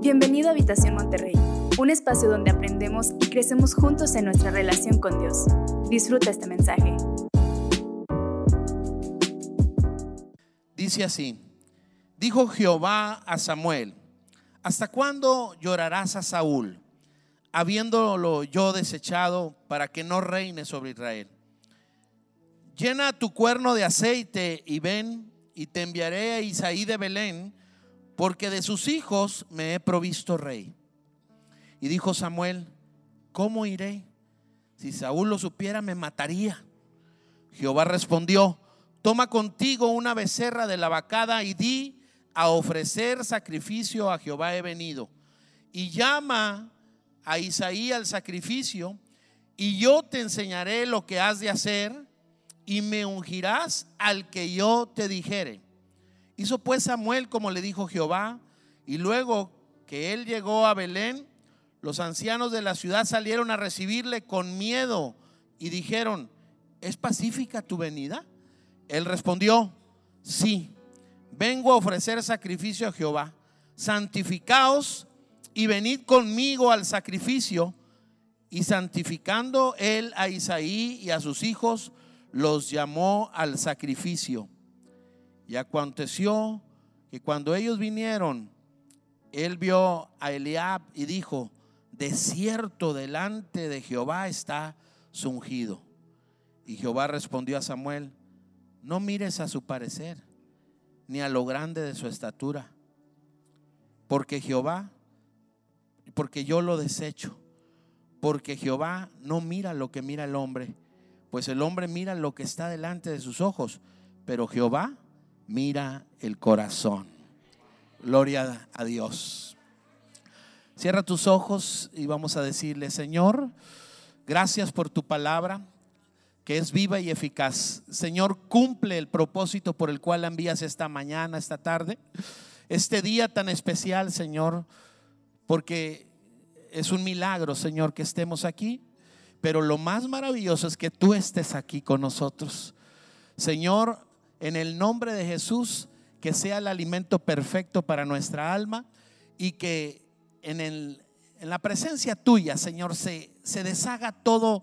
Bienvenido a Habitación Monterrey, un espacio donde aprendemos y crecemos juntos en nuestra relación con Dios. Disfruta este mensaje. Dice así, dijo Jehová a Samuel, ¿hasta cuándo llorarás a Saúl, habiéndolo yo desechado para que no reine sobre Israel? Llena tu cuerno de aceite y ven y te enviaré a Isaí de Belén porque de sus hijos me he provisto rey. Y dijo Samuel, ¿cómo iré? Si Saúl lo supiera, me mataría. Jehová respondió, toma contigo una becerra de la vacada y di a ofrecer sacrificio a Jehová he venido. Y llama a Isaí al sacrificio, y yo te enseñaré lo que has de hacer, y me ungirás al que yo te dijere. Hizo pues Samuel como le dijo Jehová, y luego que él llegó a Belén, los ancianos de la ciudad salieron a recibirle con miedo y dijeron, ¿es pacífica tu venida? Él respondió, sí, vengo a ofrecer sacrificio a Jehová, santificaos y venid conmigo al sacrificio. Y santificando él a Isaí y a sus hijos, los llamó al sacrificio. Y aconteció que cuando ellos vinieron, él vio a Eliab y dijo, de cierto delante de Jehová está su ungido. Y Jehová respondió a Samuel, no mires a su parecer, ni a lo grande de su estatura, porque Jehová, porque yo lo desecho, porque Jehová no mira lo que mira el hombre, pues el hombre mira lo que está delante de sus ojos, pero Jehová mira el corazón. Gloria a Dios. Cierra tus ojos y vamos a decirle, Señor, gracias por tu palabra que es viva y eficaz. Señor, cumple el propósito por el cual la envías esta mañana, esta tarde, este día tan especial, Señor, porque es un milagro, Señor, que estemos aquí, pero lo más maravilloso es que tú estés aquí con nosotros. Señor, en el nombre de Jesús, que sea el alimento perfecto para nuestra alma y que en, el, en la presencia tuya, Señor, se, se deshaga todo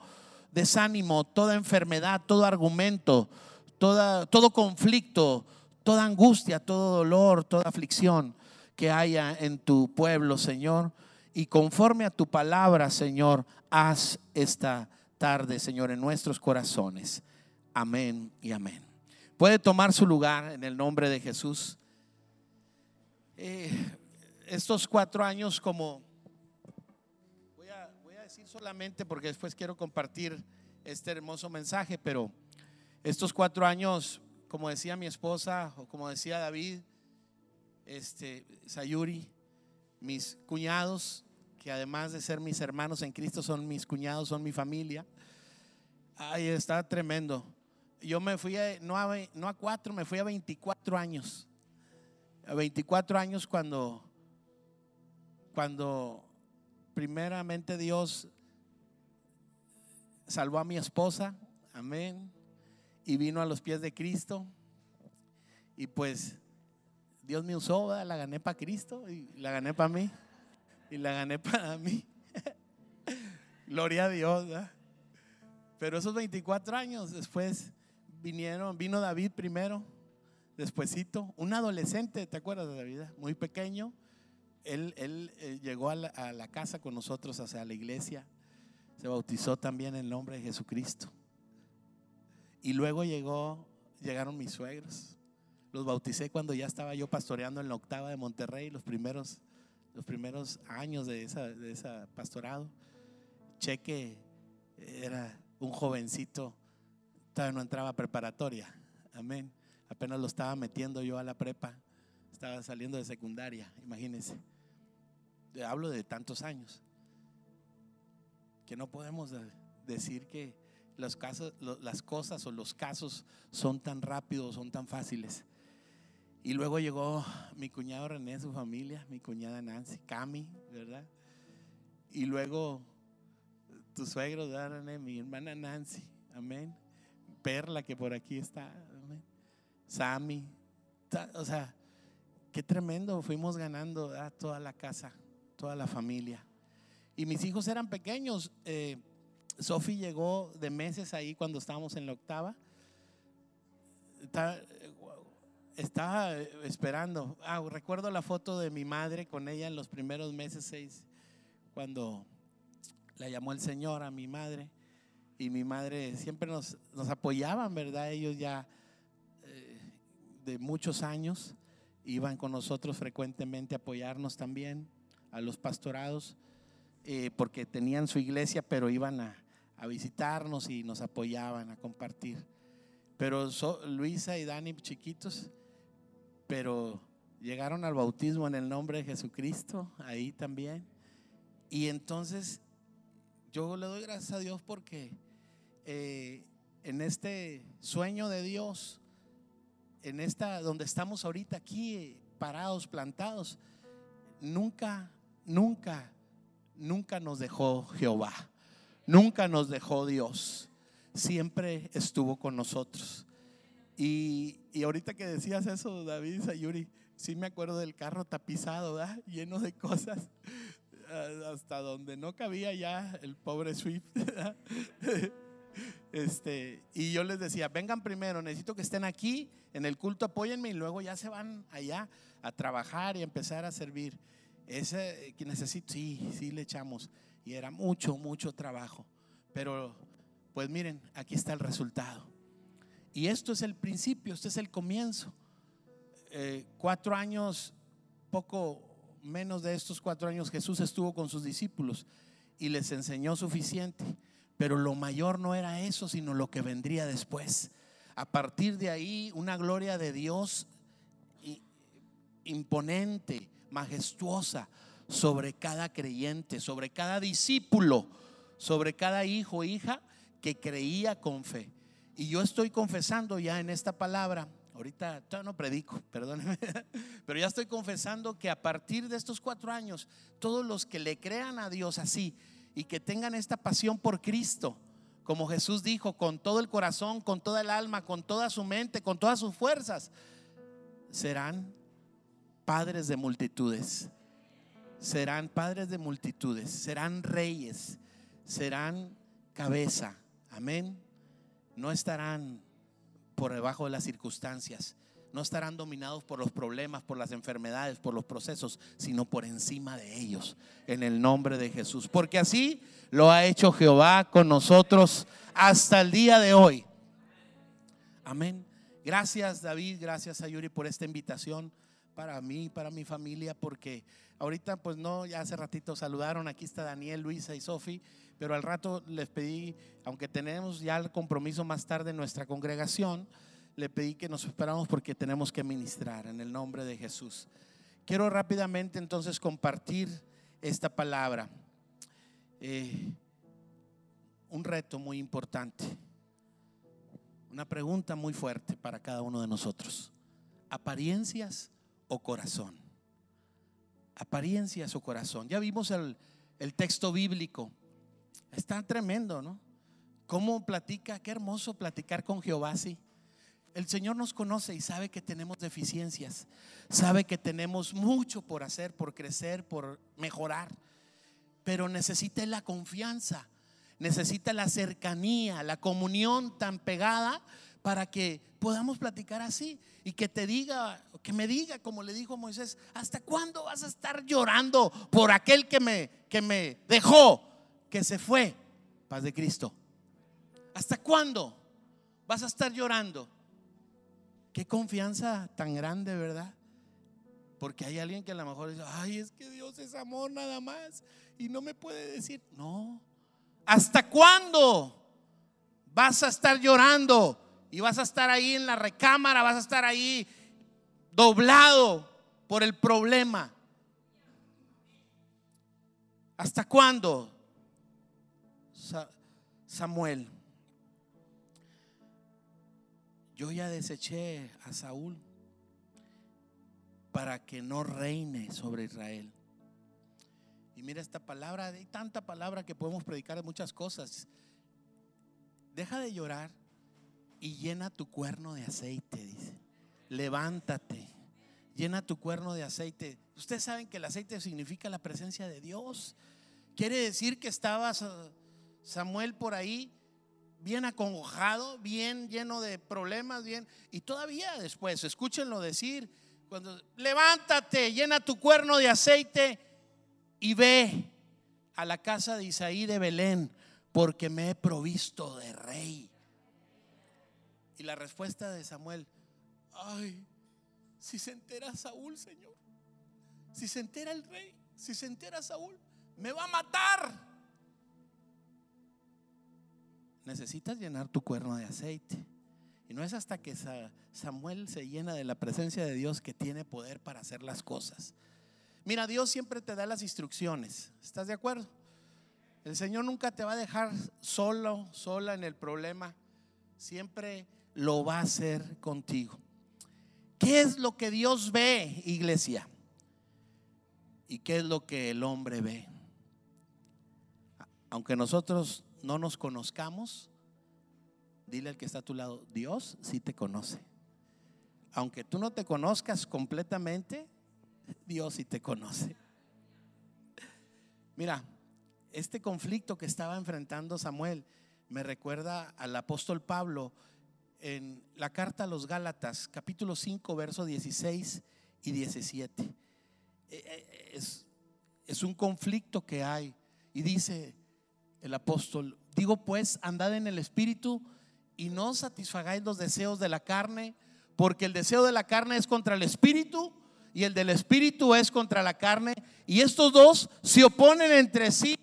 desánimo, toda enfermedad, todo argumento, toda, todo conflicto, toda angustia, todo dolor, toda aflicción que haya en tu pueblo, Señor. Y conforme a tu palabra, Señor, haz esta tarde, Señor, en nuestros corazones. Amén y amén. Puede tomar su lugar en el nombre de Jesús. Eh, estos cuatro años como... Voy a, voy a decir solamente porque después quiero compartir este hermoso mensaje, pero estos cuatro años, como decía mi esposa o como decía David, este, Sayuri, mis cuñados, que además de ser mis hermanos en Cristo son mis cuñados, son mi familia. Ay, está tremendo yo me fui a, no, a, no a cuatro, me fui a 24 años. A 24 años cuando, cuando primeramente Dios salvó a mi esposa, amén, y vino a los pies de Cristo. Y pues Dios me usó, la gané para Cristo y la gané para mí y la gané para mí. Gloria a Dios. Pero esos 24 años después vinieron, vino David primero, despuesito, un adolescente, ¿te acuerdas de David? Muy pequeño. Él, él eh, llegó a la, casa con nosotros, hacia la iglesia. Se bautizó también en el nombre de Jesucristo. Y luego llegó, llegaron mis suegros. Los bauticé cuando ya estaba yo pastoreando en la octava de Monterrey, los primeros, los primeros años de esa, de esa pastorado. Cheque era un jovencito Todavía no entraba preparatoria. Amén. Apenas lo estaba metiendo yo a la prepa. Estaba saliendo de secundaria, imagínense. Hablo de tantos años. Que no podemos decir que los casos, las cosas o los casos son tan rápidos, son tan fáciles. Y luego llegó mi cuñado René, su familia, mi cuñada Nancy, Cami, ¿verdad? Y luego tu suegro, René, mi hermana Nancy, amén. Perla que por aquí está, Sammy, o sea, qué tremendo, fuimos ganando toda la casa, toda la familia. Y mis hijos eran pequeños. Eh, Sofi llegó de meses ahí cuando estábamos en la octava. Estaba, esperando. Ah, recuerdo la foto de mi madre con ella en los primeros meses, seis, cuando la llamó el Señor a mi madre. Y mi madre siempre nos, nos apoyaban, ¿verdad? Ellos ya eh, de muchos años iban con nosotros frecuentemente a apoyarnos también a los pastorados, eh, porque tenían su iglesia, pero iban a, a visitarnos y nos apoyaban a compartir. Pero Luisa y Dani chiquitos, pero llegaron al bautismo en el nombre de Jesucristo, ahí también. Y entonces yo le doy gracias a Dios porque eh, en este sueño de Dios, en esta donde estamos ahorita aquí parados, plantados, nunca, nunca, nunca nos dejó Jehová. Nunca nos dejó Dios. Siempre estuvo con nosotros. Y, ahorita que decías eso, David Sayuri, sí me acuerdo del carro tapizado, lleno de cosas, hasta donde no cabía ya el pobre Swift. Este, y yo les decía, vengan primero, necesito que estén aquí en el culto, apóyenme y luego ya se van allá a trabajar y empezar a servir. Ese que necesito, sí, sí le echamos. Y era mucho, mucho trabajo. Pero, pues miren, aquí está el resultado. Y esto es el principio, este es el comienzo. Eh, cuatro años, poco menos de estos cuatro años, Jesús estuvo con sus discípulos y les enseñó suficiente. Pero lo mayor no era eso, sino lo que vendría después. A partir de ahí, una gloria de Dios imponente, majestuosa, sobre cada creyente, sobre cada discípulo, sobre cada hijo e hija que creía con fe. Y yo estoy confesando ya en esta palabra, ahorita no predico, perdóneme, pero ya estoy confesando que a partir de estos cuatro años, todos los que le crean a Dios así y que tengan esta pasión por Cristo, como Jesús dijo, con todo el corazón, con toda el alma, con toda su mente, con todas sus fuerzas, serán padres de multitudes serán padres de multitudes, serán reyes, serán cabeza. Amén. No estarán por debajo de las circunstancias, no estarán dominados por los problemas, por las enfermedades, por los procesos, sino por encima de ellos, en el nombre de Jesús. Porque así lo ha hecho Jehová con nosotros hasta el día de hoy. Amén. Gracias David, gracias a Yuri por esta invitación para mí, para mi familia, porque ahorita pues no, ya hace ratito saludaron, aquí está Daniel, Luisa y Sofi, pero al rato les pedí, aunque tenemos ya el compromiso más tarde en nuestra congregación, le pedí que nos esperamos porque tenemos que ministrar en el nombre de Jesús. Quiero rápidamente entonces compartir esta palabra. Eh, un reto muy importante, una pregunta muy fuerte para cada uno de nosotros. ¿Apariencias o corazón. Apariencias o corazón. Ya vimos el, el texto bíblico. Está tremendo, ¿no? ¿Cómo platica? Qué hermoso platicar con Jehová así. El Señor nos conoce y sabe que tenemos deficiencias, sabe que tenemos mucho por hacer, por crecer, por mejorar, pero necesita la confianza, necesita la cercanía, la comunión tan pegada para que podamos platicar así y que te diga, que me diga, como le dijo Moisés, ¿hasta cuándo vas a estar llorando por aquel que me, que me dejó, que se fue? Paz de Cristo. ¿Hasta cuándo vas a estar llorando? Qué confianza tan grande, ¿verdad? Porque hay alguien que a lo mejor dice, ay, es que Dios es amor nada más y no me puede decir, no. ¿Hasta cuándo vas a estar llorando? Y vas a estar ahí en la recámara, vas a estar ahí doblado por el problema. ¿Hasta cuándo? Samuel, yo ya deseché a Saúl para que no reine sobre Israel. Y mira esta palabra, hay tanta palabra que podemos predicar de muchas cosas. Deja de llorar y llena tu cuerno de aceite, dice. Levántate, llena tu cuerno de aceite. Ustedes saben que el aceite significa la presencia de Dios. Quiere decir que estaba Samuel por ahí bien acongojado, bien lleno de problemas, bien. Y todavía después, escúchenlo decir, cuando levántate, llena tu cuerno de aceite y ve a la casa de Isaí de Belén, porque me he provisto de rey. Y la respuesta de Samuel, ay, si se entera Saúl, Señor, si se entera el rey, si se entera Saúl, me va a matar. Necesitas llenar tu cuerno de aceite. Y no es hasta que Samuel se llena de la presencia de Dios que tiene poder para hacer las cosas. Mira, Dios siempre te da las instrucciones. ¿Estás de acuerdo? El Señor nunca te va a dejar solo, sola en el problema. Siempre lo va a hacer contigo. ¿Qué es lo que Dios ve, iglesia? ¿Y qué es lo que el hombre ve? Aunque nosotros no nos conozcamos, dile al que está a tu lado, Dios sí te conoce. Aunque tú no te conozcas completamente, Dios sí te conoce. Mira, este conflicto que estaba enfrentando Samuel me recuerda al apóstol Pablo en la carta a los Gálatas, capítulo 5, versos 16 y 17. Eh, eh, es, es un conflicto que hay. Y dice el apóstol, digo pues, andad en el Espíritu y no satisfagáis los deseos de la carne, porque el deseo de la carne es contra el Espíritu y el del Espíritu es contra la carne. Y estos dos se oponen entre sí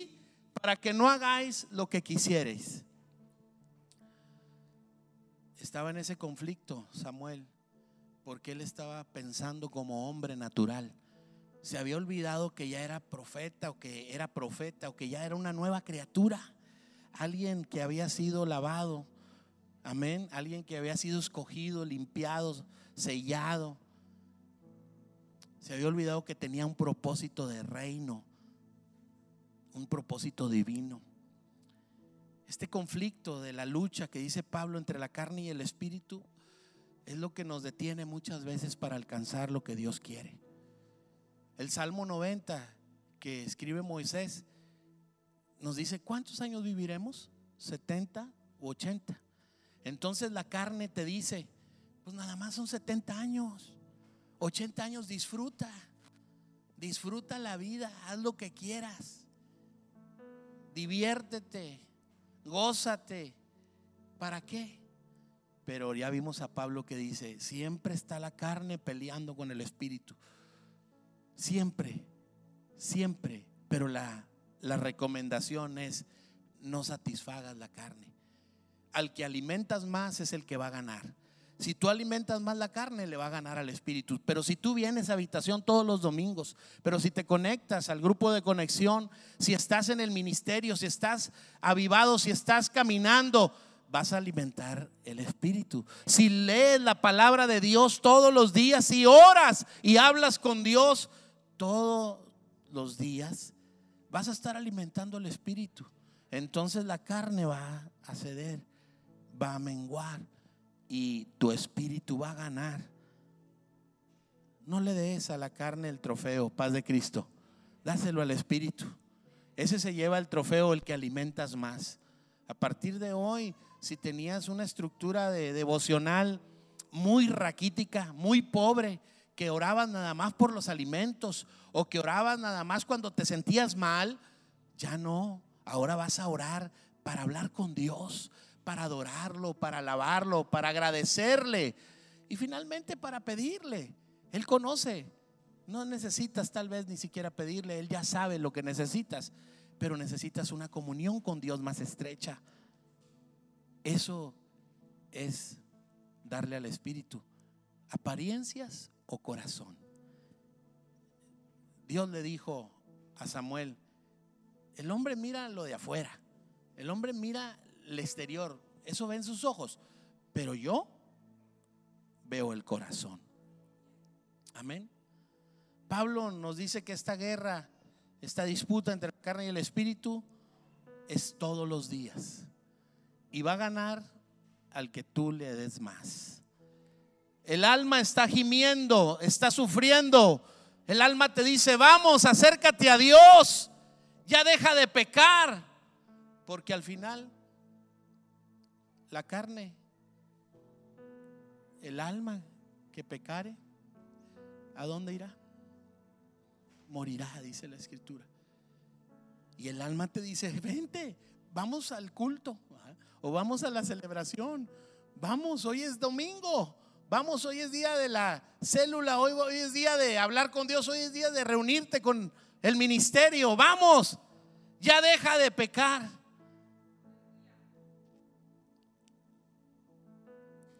para que no hagáis lo que quisierais estaba en ese conflicto Samuel, porque él estaba pensando como hombre natural. Se había olvidado que ya era profeta o que era profeta o que ya era una nueva criatura. Alguien que había sido lavado. Amén. Alguien que había sido escogido, limpiado, sellado. Se había olvidado que tenía un propósito de reino. Un propósito divino. Este conflicto de la lucha que dice Pablo entre la carne y el espíritu es lo que nos detiene muchas veces para alcanzar lo que Dios quiere. El Salmo 90 que escribe Moisés nos dice, ¿cuántos años viviremos? ¿70 u 80? Entonces la carne te dice, pues nada más son 70 años. 80 años disfruta. Disfruta la vida, haz lo que quieras. Diviértete gózate. ¿Para qué? Pero ya vimos a Pablo que dice, siempre está la carne peleando con el espíritu. Siempre, siempre. Pero la, la recomendación es, no satisfagas la carne. Al que alimentas más es el que va a ganar. Si tú alimentas más la carne, le va a ganar al espíritu. Pero si tú vienes a habitación todos los domingos, pero si te conectas al grupo de conexión, si estás en el ministerio, si estás avivado, si estás caminando, vas a alimentar el espíritu. Si lees la palabra de Dios todos los días y oras y hablas con Dios todos los días, vas a estar alimentando el espíritu. Entonces la carne va a ceder, va a menguar y tu espíritu va a ganar. No le des a la carne el trofeo, paz de Cristo. Dáselo al espíritu. Ese se lleva el trofeo, el que alimentas más. A partir de hoy, si tenías una estructura de devocional muy raquítica, muy pobre, que orabas nada más por los alimentos o que orabas nada más cuando te sentías mal, ya no. Ahora vas a orar para hablar con Dios, para adorarlo, para alabarlo, para agradecerle y finalmente para pedirle. Él conoce. No necesitas tal vez ni siquiera pedirle, Él ya sabe lo que necesitas, pero necesitas una comunión con Dios más estrecha. Eso es darle al Espíritu apariencias o corazón. Dios le dijo a Samuel, el hombre mira lo de afuera, el hombre mira el exterior, eso ven sus ojos, pero yo veo el corazón. Amén. Pablo nos dice que esta guerra, esta disputa entre la carne y el espíritu es todos los días. Y va a ganar al que tú le des más. El alma está gimiendo, está sufriendo. El alma te dice, vamos, acércate a Dios. Ya deja de pecar. Porque al final, la carne, el alma que pecare, ¿a dónde irá? Morirá, dice la escritura. Y el alma te dice, vente, vamos al culto o vamos a la celebración. Vamos, hoy es domingo. Vamos, hoy es día de la célula, hoy, es día de hablar con Dios, hoy es día de reunirte con el ministerio. Vamos, ya deja de pecar.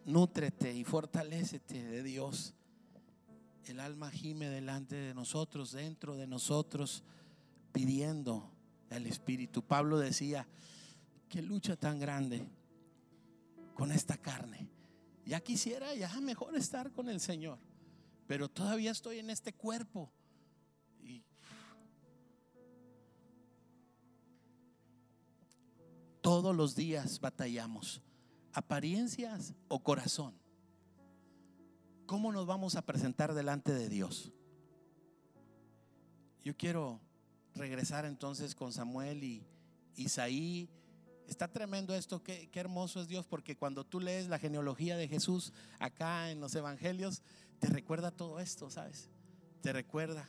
Nútrete y fortalecete de Dios. El alma gime delante de nosotros, dentro de nosotros, pidiendo el Espíritu. Pablo decía, qué lucha tan grande con esta carne. Ya quisiera, ya mejor estar con el Señor, pero todavía estoy en este cuerpo. Y todos los días batallamos, apariencias o corazón. ¿Cómo nos vamos a presentar delante de Dios? Yo quiero regresar entonces con Samuel y Isaí. Está tremendo esto, qué, hermoso es Dios, porque cuando tú lees la genealogía de Jesús acá en los evangelios, te recuerda todo esto, ¿sabes? Te recuerda.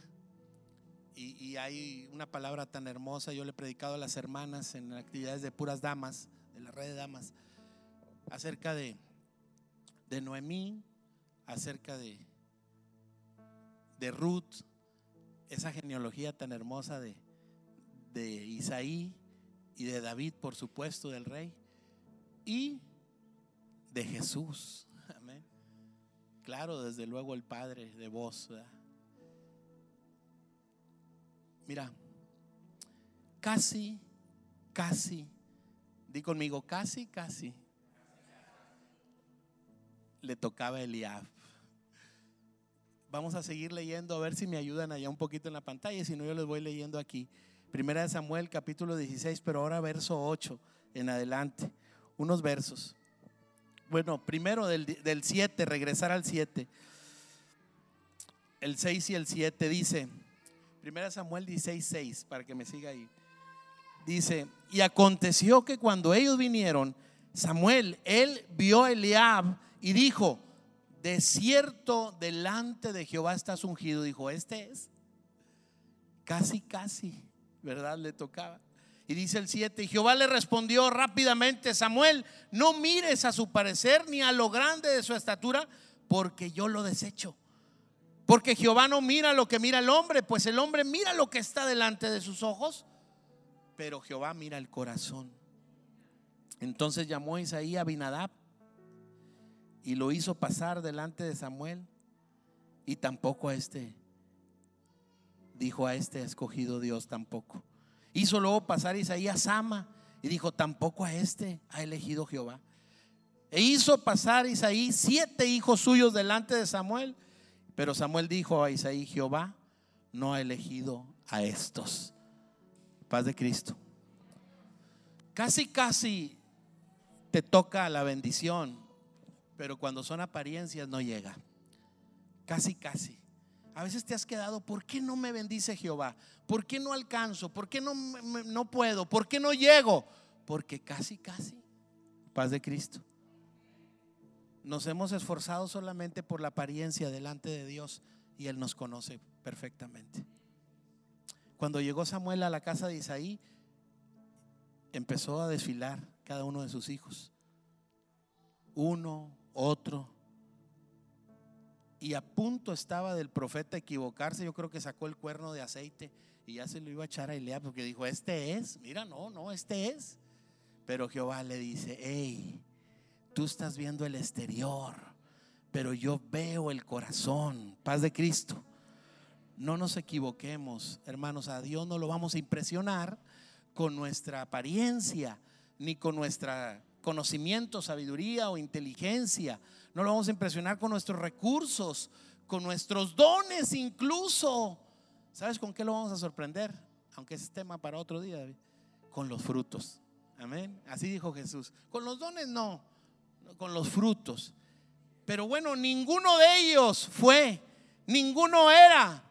Y, y, hay una palabra tan hermosa, yo le he predicado a las hermanas en actividades de puras damas, de la red de damas, acerca de, de Noemí, acerca de, de Ruth, esa genealogía tan hermosa de, de Isaí y de David, por supuesto, del rey, y de Jesús. Amén. Claro, desde luego el Padre de vos. Mira, casi, casi, di conmigo, casi, casi, le tocaba Eliab. Vamos a seguir leyendo a ver si me ayudan allá un poquito en la pantalla, si no yo les voy leyendo aquí. Primera de Samuel capítulo 16, pero ahora verso 8 en adelante. Unos versos. Bueno, primero del, del 7, regresar al 7. El 6 y el 7 dice, Primera Samuel 16, 6, para que me siga ahí. Dice, y aconteció que cuando ellos vinieron, Samuel, él vio a Eliab y dijo, de cierto delante de Jehová estás ungido. Dijo, este es. Casi, casi, ¿verdad? Le tocaba. Y dice el 7, y Jehová le respondió rápidamente, Samuel, no mires a su parecer ni a lo grande de su estatura, porque yo lo desecho. Porque Jehová no mira lo que mira el hombre, pues el hombre mira lo que está delante de sus ojos, pero Jehová mira el corazón. Entonces llamó Isaías a Binadab y lo hizo pasar delante de Samuel. Y tampoco a este, dijo a este escogido Dios tampoco. Hizo luego pasar Isaías Sama y dijo, tampoco a este ha elegido Jehová. E hizo pasar Isaías siete hijos suyos delante de Samuel. Pero Samuel dijo a Isaí, Jehová no ha elegido a estos. Paz de Cristo. Casi, casi te toca la bendición pero cuando son apariencias no llega. Casi, casi. A veces te has quedado, ¿por qué no me bendice Jehová? ¿Por qué no alcanzo? ¿Por qué no, no puedo? ¿Por qué no llego? Porque casi, casi. Paz de Cristo. Nos hemos esforzado solamente por la apariencia delante de Dios y Él nos conoce perfectamente. Cuando llegó Samuel a la casa de Isaí, empezó a desfilar cada uno de sus hijos. Uno, otro. Y a punto estaba del profeta equivocarse. Yo creo que sacó el cuerno de aceite y ya se lo iba a echar a Eliab porque dijo, este es. Mira, no, no, este es. Pero Jehová le dice, hey, tú estás viendo el exterior, pero yo veo el corazón. Paz de Cristo. No nos equivoquemos, hermanos. A Dios no lo vamos a impresionar con nuestra apariencia ni con nuestra conocimiento, sabiduría o inteligencia. No lo vamos a impresionar con nuestros recursos, con nuestros dones incluso. ¿Sabes con qué lo vamos a sorprender? Aunque es tema para otro día, con los frutos. Amén. Así dijo Jesús. Con los dones no, con los frutos. Pero bueno, ninguno de ellos fue, ninguno era.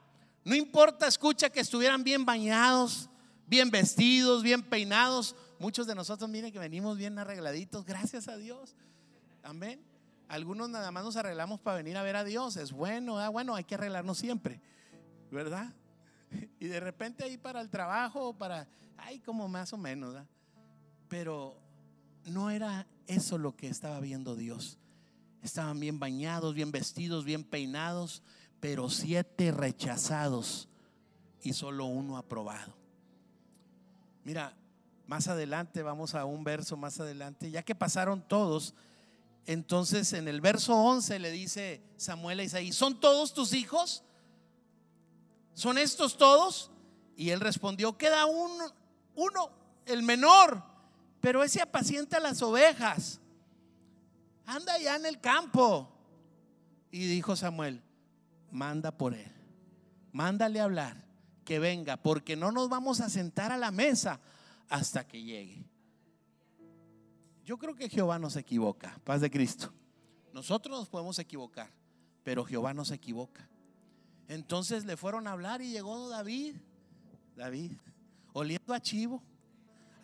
No importa, escucha que estuvieran bien bañados, bien vestidos, bien peinados. Muchos de nosotros, miren que venimos bien arregladitos, gracias a Dios. Amén. Algunos nada más nos arreglamos para venir a ver a Dios. Es bueno, ah, bueno, hay que arreglarnos siempre, ¿verdad? Y de repente ahí para el trabajo, para, ay, como más o menos, ¿verdad? Pero no era eso lo que estaba viendo Dios. Estaban bien bañados, bien vestidos, bien peinados, pero siete rechazados y solo uno aprobado. Mira, más adelante, vamos a un verso más adelante, ya que pasaron todos, entonces en el verso 11 le dice Samuel a Isaí, ¿son todos tus hijos? ¿Son estos todos? Y él respondió, queda uno, uno, el menor, pero ese apacienta las ovejas. Anda ya en el campo. Y dijo Samuel, manda por él. Mándale hablar, que venga, porque no nos vamos a sentar a la mesa hasta que llegue. Yo creo que Jehová no se equivoca, paz de Cristo. Nosotros nos podemos equivocar, pero Jehová no se equivoca. Entonces le fueron a hablar y llegó David, David, oliendo a chivo.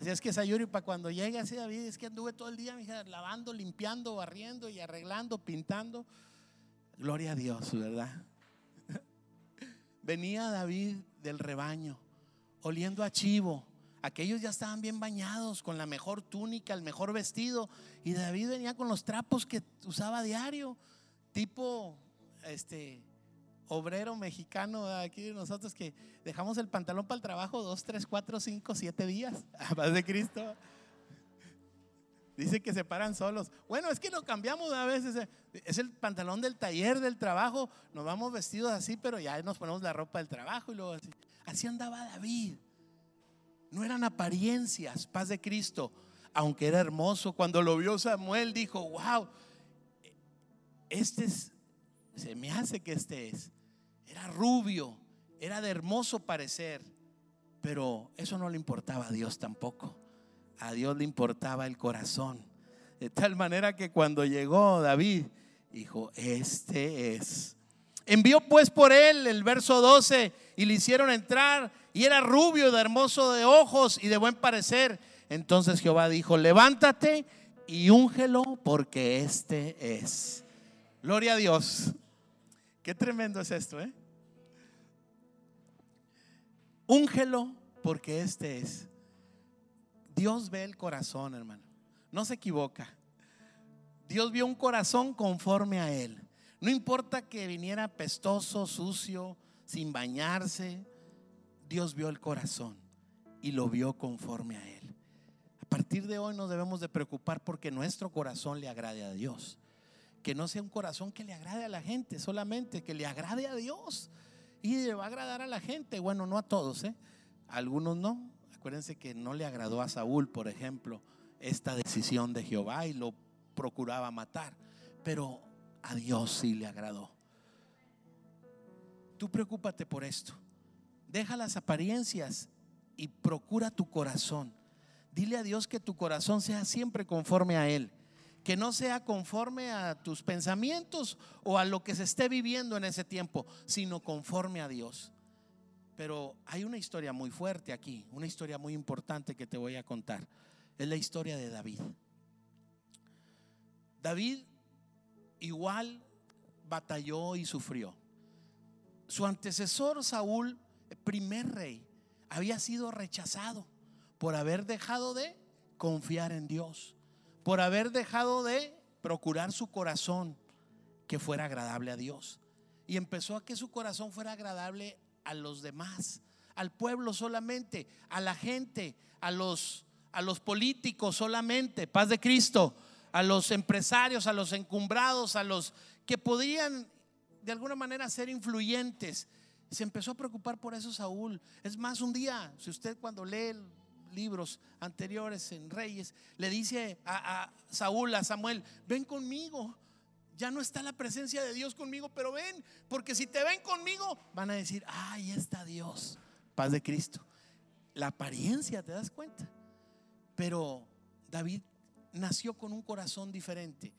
Así es que Sayuri, para cuando llegue así David, es que anduve todo el día, lavando, limpiando, barriendo y arreglando, pintando. Gloria a Dios, ¿verdad? Venía David del rebaño, oliendo a chivo. Aquellos ya estaban bien bañados, con la mejor túnica, el mejor vestido. Y David venía con los trapos que usaba diario, tipo este obrero mexicano aquí de nosotros que dejamos el pantalón para el trabajo dos, tres, cuatro, cinco, siete días. A paz de Cristo. Dice que se paran solos. Bueno, es que lo cambiamos a veces. Eh, es el pantalón del taller, del trabajo. Nos vamos vestidos así, pero ya nos ponemos la ropa del trabajo y luego así. Así andaba David. No eran apariencias, paz de Cristo. Aunque era hermoso, cuando lo vio Samuel dijo, wow, este es, se me hace que este es. Era rubio, era de hermoso parecer, pero eso no le importaba a Dios tampoco a Dios le importaba el corazón. De tal manera que cuando llegó David, dijo, este es. Envió pues por él el verso 12 y le hicieron entrar y era rubio, de hermoso de ojos y de buen parecer. Entonces Jehová dijo, levántate y úngelo porque este es. Gloria a Dios. Qué tremendo es esto, ¿eh? Úngelo porque este es. Dios ve el corazón, hermano. No se equivoca. Dios vio un corazón conforme a Él. No importa que viniera pestoso, sucio, sin bañarse. Dios vio el corazón y lo vio conforme a Él. A partir de hoy nos debemos de preocupar porque nuestro corazón le agrade a Dios. Que no sea un corazón que le agrade a la gente solamente, que le agrade a Dios. Y le va a agradar a la gente. Bueno, no a todos, ¿eh? algunos no, Acuérdense que no le agradó a Saúl, por ejemplo, esta decisión de Jehová y lo procuraba matar. Pero a Dios sí le agradó. Tú preocúpate por esto. Deja las apariencias y procura tu corazón. Dile a Dios que tu corazón sea siempre conforme a Él. Que no sea conforme a tus pensamientos o a lo que se esté viviendo en ese tiempo, sino conforme a Dios. Pero hay una historia muy fuerte aquí, una historia muy importante que te voy a contar. Es la historia de David. David igual batalló y sufrió. Su antecesor Saúl, primer rey, había sido rechazado por haber dejado de confiar en Dios, por haber dejado de procurar su corazón que fuera agradable a Dios. Y empezó a que su corazón fuera agradable a los demás, al pueblo solamente, a la gente, a los, a los políticos solamente, paz de Cristo, a los empresarios, a los encumbrados, a los que podían de alguna manera ser influyentes. Se empezó a preocupar por eso Saúl. Es más, un día, si usted cuando lee libros anteriores en Reyes, le dice a, Saúl, a Samuel, ven conmigo ya no está la presencia de Dios conmigo, pero ven, porque si te ven conmigo, van a decir, ahí está Dios, paz de Cristo. La apariencia, ¿te das cuenta? Pero David nació con un corazón diferente.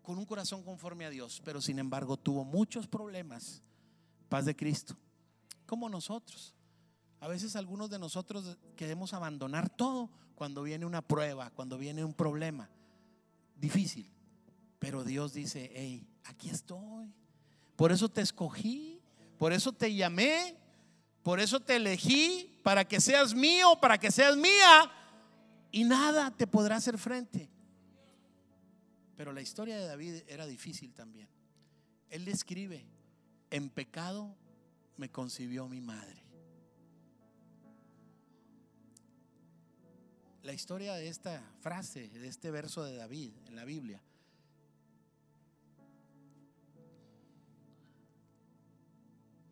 con un corazón conforme a Dios, pero sin embargo tuvo muchos problemas. Paz de Cristo, como nosotros. A veces algunos de nosotros queremos abandonar todo cuando viene una prueba, cuando viene un problema difícil. Pero Dios dice, hey, aquí estoy. Por eso te escogí, por eso te llamé, por eso te elegí, para que seas mío, para que seas mía. Y nada te podrá hacer frente. Pero la historia de David era difícil también. Él describe, en pecado me concibió mi madre. La historia de esta frase, de este verso de David en la Biblia,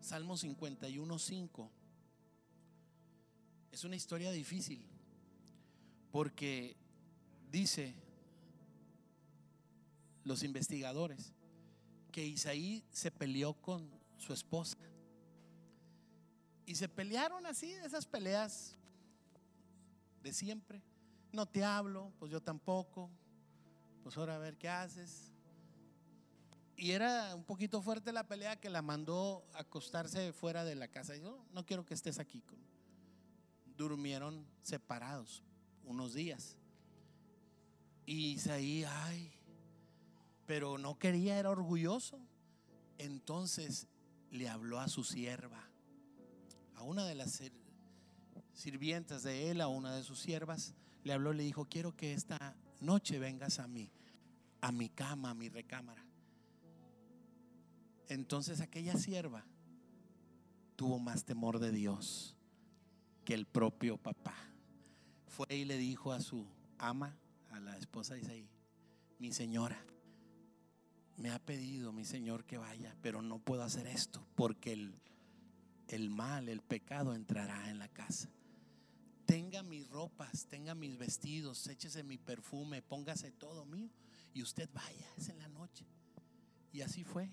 Salmo 51, 5. Es una historia difícil porque dice los investigadores que Isaí se peleó con su esposa. Y se pelearon así, esas peleas de siempre. No te hablo, pues yo tampoco. Pues ahora a ver qué haces. Y era un poquito fuerte la pelea que la mandó a acostarse fuera de la casa. Yo no quiero que estés aquí. Durmieron separados unos días. Y Isaí, ay, pero no quería, era orgulloso. Entonces le habló a su sierva, a una de las sirvientas de él, a una de sus siervas, le habló, le dijo, quiero que esta noche vengas a mí, a mi cama, a mi recámara. Entonces aquella sierva tuvo más temor de Dios que el propio papá. Fue y le dijo a su ama, a la esposa de Isaí, mi señora, me ha pedido mi Señor que vaya, pero no puedo hacer esto porque el, el mal, el pecado entrará en la casa. Tenga mis ropas, tenga mis vestidos, échese mi perfume, póngase todo mío y usted vaya, es en la noche. Y así fue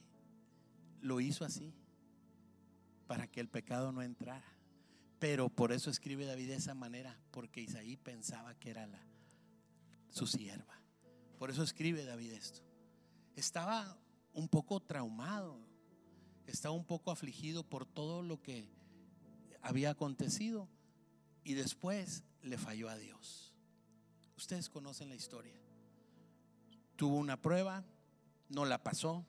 lo hizo así, para que el pecado no entrara. Pero por eso escribe David de esa manera, porque Isaí pensaba que era la, su sierva. Por eso escribe David esto. Estaba un poco traumado, estaba un poco afligido por todo lo que había acontecido y después le falló a Dios. Ustedes conocen la historia. Tuvo una prueba, no la pasó,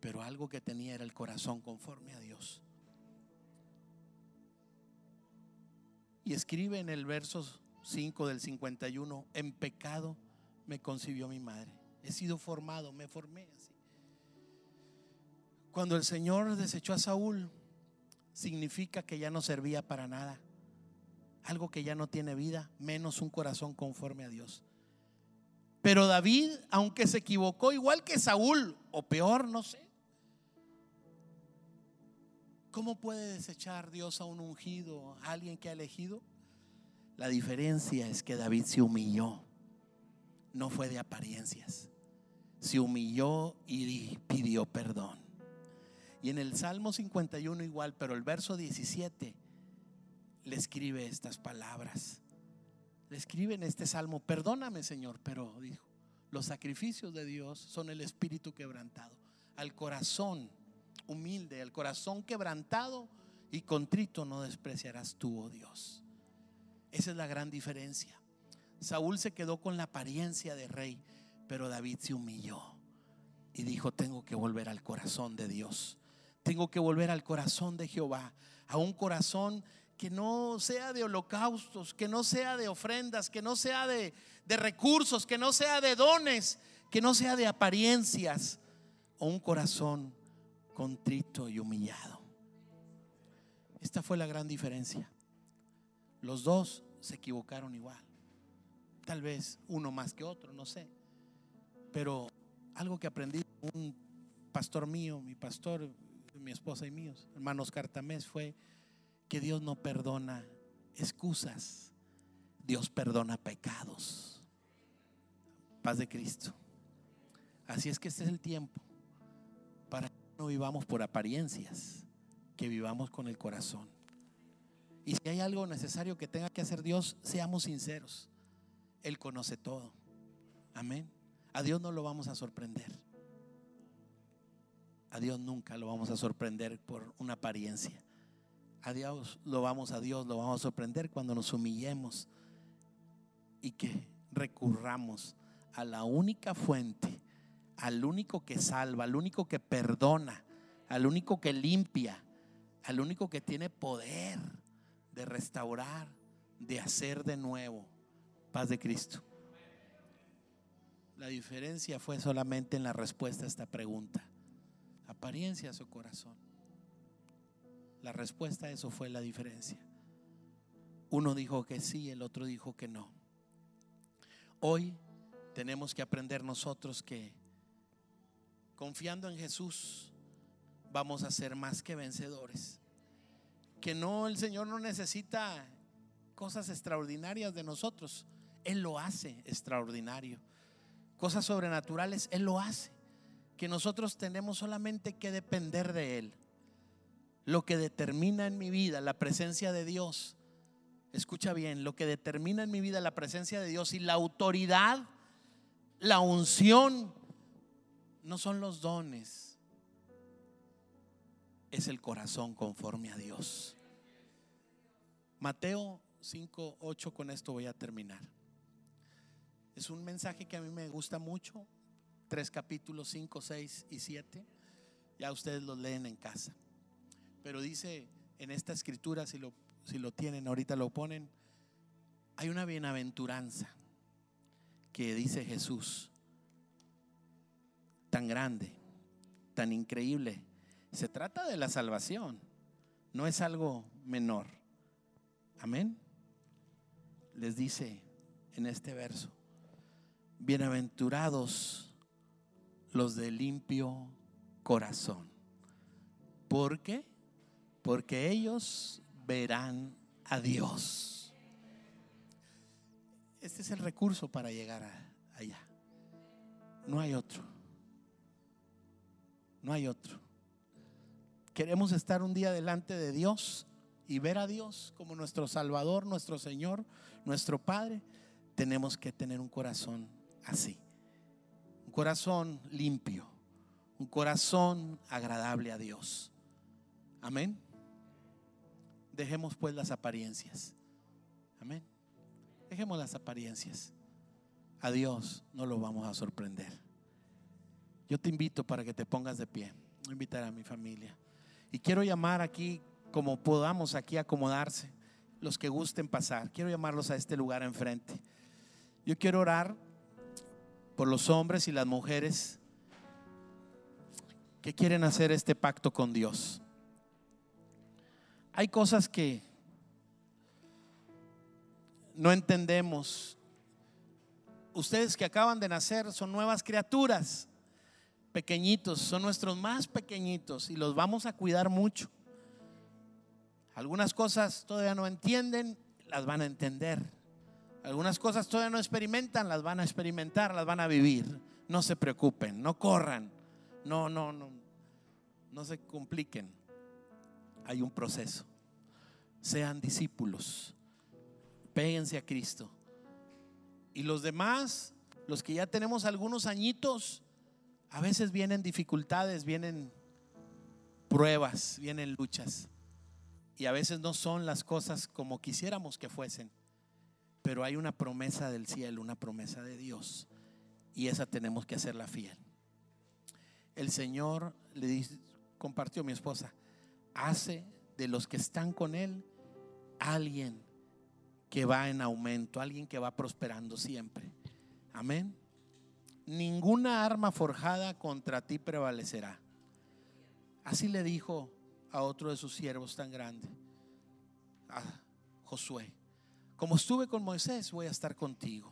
pero algo que tenía era el corazón conforme a Dios. Y escribe en el verso 5 del 51, en pecado me concibió mi madre. He sido formado, me formé así. Cuando el Señor desechó a Saúl, significa que ya no servía para nada. Algo que ya no tiene vida, menos un corazón conforme a Dios. Pero David, aunque se equivocó igual que Saúl, o peor, no sé, ¿Cómo puede desechar Dios a un ungido, a alguien que ha elegido? La diferencia es que David se humilló, no fue de apariencias, se humilló y pidió perdón. Y en el Salmo 51 igual, pero el verso 17 le escribe estas palabras. Le escribe en este salmo, perdóname Señor, pero dijo, los sacrificios de Dios son el espíritu quebrantado, al corazón humilde, el corazón quebrantado y contrito no despreciarás tú, oh Dios. Esa es la gran diferencia. Saúl se quedó con la apariencia de rey, pero David se humilló y dijo, tengo que volver al corazón de Dios. Tengo que volver al corazón de Jehová, a un corazón que no sea de holocaustos, que no sea de ofrendas, que no sea de, de recursos, que no sea de dones, que no sea de apariencias, o un corazón contrito y humillado. Esta fue la gran diferencia. Los dos se equivocaron igual. Tal vez uno más que otro, no sé. Pero algo que aprendí un pastor mío, mi pastor, mi esposa y míos, hermanos Cartamés, fue que Dios no perdona excusas, Dios perdona pecados. Paz de Cristo. Así es que este es el tiempo para no vivamos por apariencias, que vivamos con el corazón. Y si hay algo necesario que tenga que hacer Dios, seamos sinceros. Él conoce todo. Amén. A Dios no lo vamos a sorprender. A Dios nunca lo vamos a sorprender por una apariencia. A Dios lo vamos a Dios lo vamos a sorprender cuando nos humillemos y que recurramos a la única fuente, al único que salva, al único que perdona, al único que limpia, al único que tiene poder de restaurar, de hacer de nuevo. Paz de Cristo. La diferencia fue solamente en la respuesta a esta pregunta. Apariencias o corazón. La respuesta a eso fue la diferencia. Uno dijo que sí, el otro dijo que no. Hoy tenemos que aprender nosotros que confiando en Jesús vamos a ser más que vencedores. Que no, el Señor no necesita cosas extraordinarias de nosotros. Él lo hace extraordinario cosas sobrenaturales, Él lo hace. Que nosotros tenemos solamente que depender de Él. Lo que determina en mi vida la presencia de Dios, escucha bien, lo que determina en mi vida la presencia de Dios y la autoridad, la unción, no son los dones, es el corazón conforme a Dios. Mateo 5, 8, con esto voy a terminar. Es un mensaje que a mí me gusta mucho. Tres capítulos, 5, 6 y 7. Ya ustedes lo leen en casa. Pero dice en esta escritura, si lo, si lo tienen, ahorita lo ponen, hay una bienaventuranza que dice Jesús, tan grande, tan increíble. Se trata de la salvación, no es algo menor. Amén. Les dice en este verso, bienaventurados los de limpio corazón. ¿Por qué? Porque ellos verán a Dios. Este es el recurso para llegar allá. No hay otro. No hay otro. Queremos estar un día delante de Dios y ver a Dios como nuestro Salvador, nuestro Señor, nuestro Padre. Tenemos que tener un corazón así. Un corazón limpio, un corazón agradable a Dios. Amén. Dejemos pues las apariencias. Amén. Dejemos las apariencias. A Dios no lo vamos a sorprender. Yo te invito para que te pongas de pie. Voy a invitar a mi familia. Y quiero llamar aquí, como podamos aquí acomodarse, los que gusten pasar. Quiero llamarlos a este lugar enfrente. Yo quiero orar por los hombres y las mujeres que quieren hacer este pacto con Dios. Hay cosas que no entendemos. Ustedes que acaban de nacer son nuevas criaturas, pequeñitos, son nuestros más pequeñitos y los vamos a cuidar mucho. Algunas cosas todavía no entienden, las van a entender. Algunas cosas todavía no experimentan, las van a experimentar, las van a vivir. No se preocupen, no corran, no, no, no, no se compliquen. Hay un proceso. Sean discípulos, péguense a Cristo. Y los demás, los que ya tenemos algunos añitos, a veces vienen dificultades, vienen pruebas, vienen luchas. Y a veces no son las cosas como quisiéramos que fuesen. Pero hay una promesa del cielo, una promesa de Dios. Y esa tenemos que hacerla fiel. El Señor le dice, compartió mi esposa, hace de los que están con Él alguien que va en aumento, alguien que va prosperando siempre. Amén. Ninguna arma forjada contra ti prevalecerá. Así le dijo a otro de sus siervos tan grande, a Josué. Como estuve con Moisés, voy a estar contigo.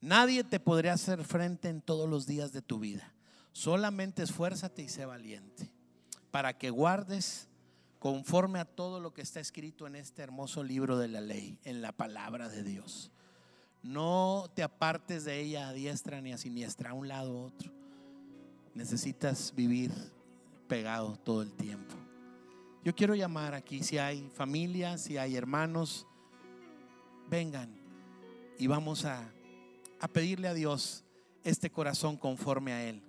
Nadie te podrá hacer frente en todos los días de tu vida. Solamente esfuérzate y sé valiente para que guardes conforme a todo lo que está escrito en este hermoso libro de la ley, en la palabra de Dios. No te apartes de ella a diestra ni a siniestra, a un lado u otro. Necesitas vivir pegado todo el tiempo. Yo quiero llamar aquí si hay familias, si hay hermanos vengan y vamos a, a pedirle a Dios este corazón conforme a Él.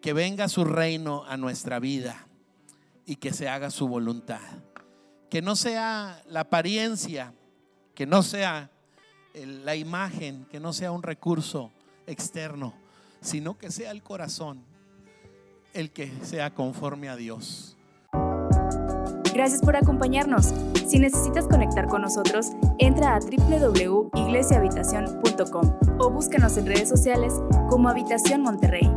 Que venga su reino a nuestra vida y que se haga su voluntad. Que no sea la apariencia, que no sea la imagen, que no sea un recurso externo, sino que sea el corazón el que sea conforme a Dios. Gracias por acompañarnos. Si necesitas conectar con nosotros, entra a www.iglesiahabitacion.com o búscanos en redes sociales como Habitación Monterrey.